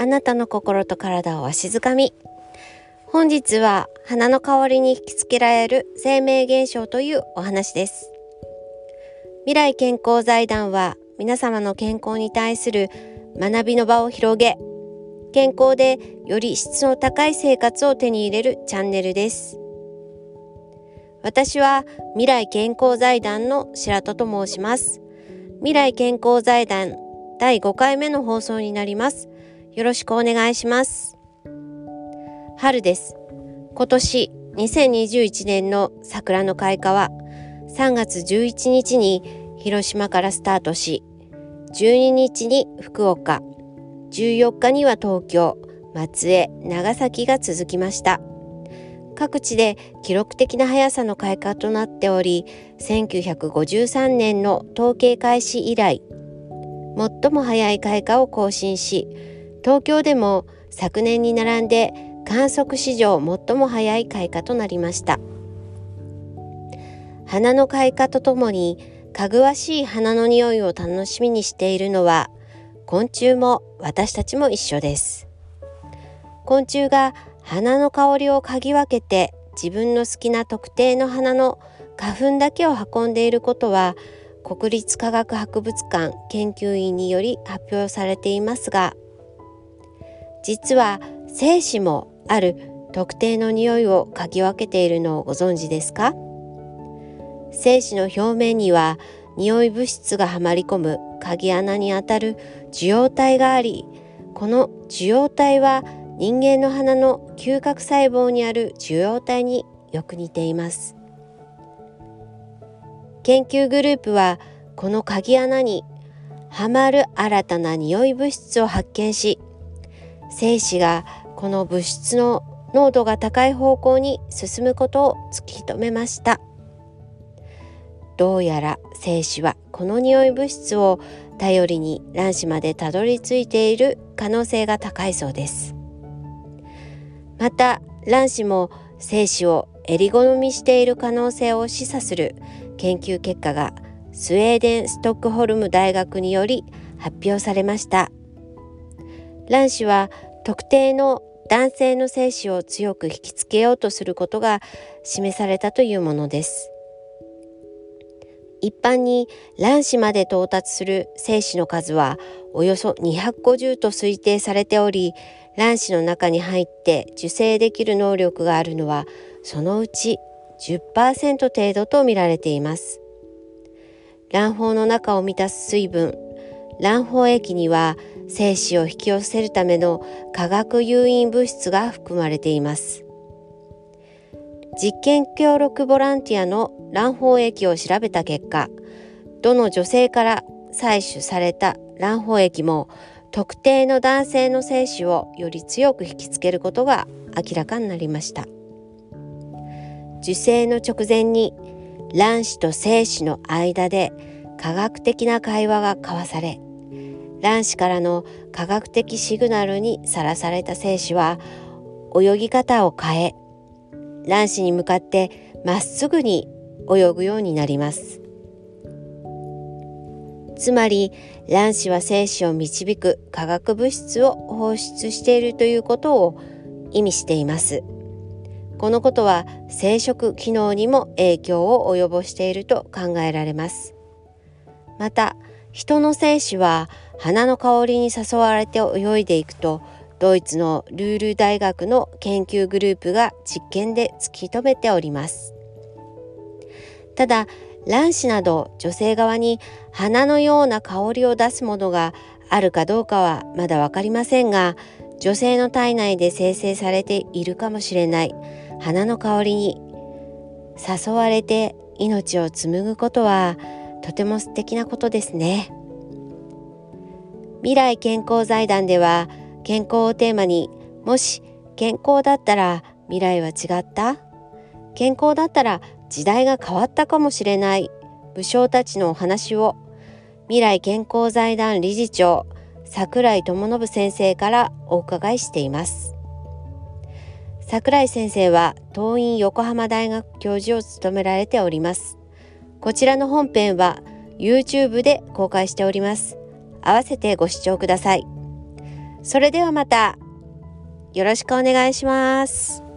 あなたの心と体をわしづかみ。本日は花の香りに引きつけられる生命現象というお話です。未来健康財団は皆様の健康に対する学びの場を広げ健康でより質の高い生活を手に入れるチャンネルです。私は未来健康財団の白戸と申します。未来健康財団第5回目の放送になります。よろしくお願いします。春です。今年2021年の桜の開花は3月11日に広島からスタートし12日に福岡14日には東京松江長崎が続きました。各地で記録的な速さの開花となっており1953年の統計開始以来最も早い開花を更新し東京でも昨年に並んで観測史上最も早い開花となりました。花の開花とともにかぐわしい花の匂いを楽しみにしているのは昆虫も私たちも一緒です。昆虫が花の香りを嗅ぎ分けて自分の好きな特定の花の花粉だけを運んでいることは国立科学博物館研究員により発表されていますが実は精子もある特定の匂いを嗅ぎ分けているのをご存知ですか？精子の表面には匂い物質がはまり込む鍵穴にあたる受容体がありこの受容体は人間の鼻の嗅覚細胞にある受容体によく似ています。研究グループはこの鍵穴にはまる新たな匂い物質を発見し精子がこの物質の濃度が高い方向に進むことを突き止めました。どうやら精子はこの匂い物質を頼りに卵子までたどり着いている可能性が高いそうです。また卵子も精子を襟好みしている可能性を示唆する研究結果がスウェーデン・ストックホルム大学により発表されました。卵子は特定の男性の精子を強く引きつけようとすることが示されたというものです。一般に卵子まで到達する精子の数はおよそ250と推定されており卵子の中に入って受精できる能力があるのはそのうち10%程度と見られています。卵胞の中を満たす水分卵胞液には精子を引き寄せるための化学誘引物質が含まれています。実験協力ボランティアの卵胞液を調べた結果どの女性から採取された卵胞液も特定の男性の精子をより強く引きつけることが明らかになりました。受精の直前に卵子と精子の間で科学的な会話が交わされ卵子からの科学的シグナルにさらされた精子は泳ぎ方を変え卵子に向かってまっすぐに泳ぐようになります。つまり卵子は精子を導く化学物質を放出しているということを意味しています。このことは生殖機能にも影響を及ぼしていると考えられます。また人の精子は花の香りに誘われて泳いでいくとドイツのルール大学の研究グループが実験で突き止めております。ただ卵子など女性側に花のような香りを出すものがあるかどうかはまだ分かりませんが女性の体内で生成されているかもしれない花の香りに誘われて命を紡ぐことはとても素敵なことですね。未来健康財団では健康をテーマにもし健康だったら未来は違った？健康だったら時代が変わったかもしれない。武将たちのお話を。未来健康財団理事長桜井智信先生からお伺いしています。桜井先生は東院横浜大学教授を務められております。こちらの本編は YouTube で公開しております。合わせてご視聴くださいそれではまたよろしくお願いします。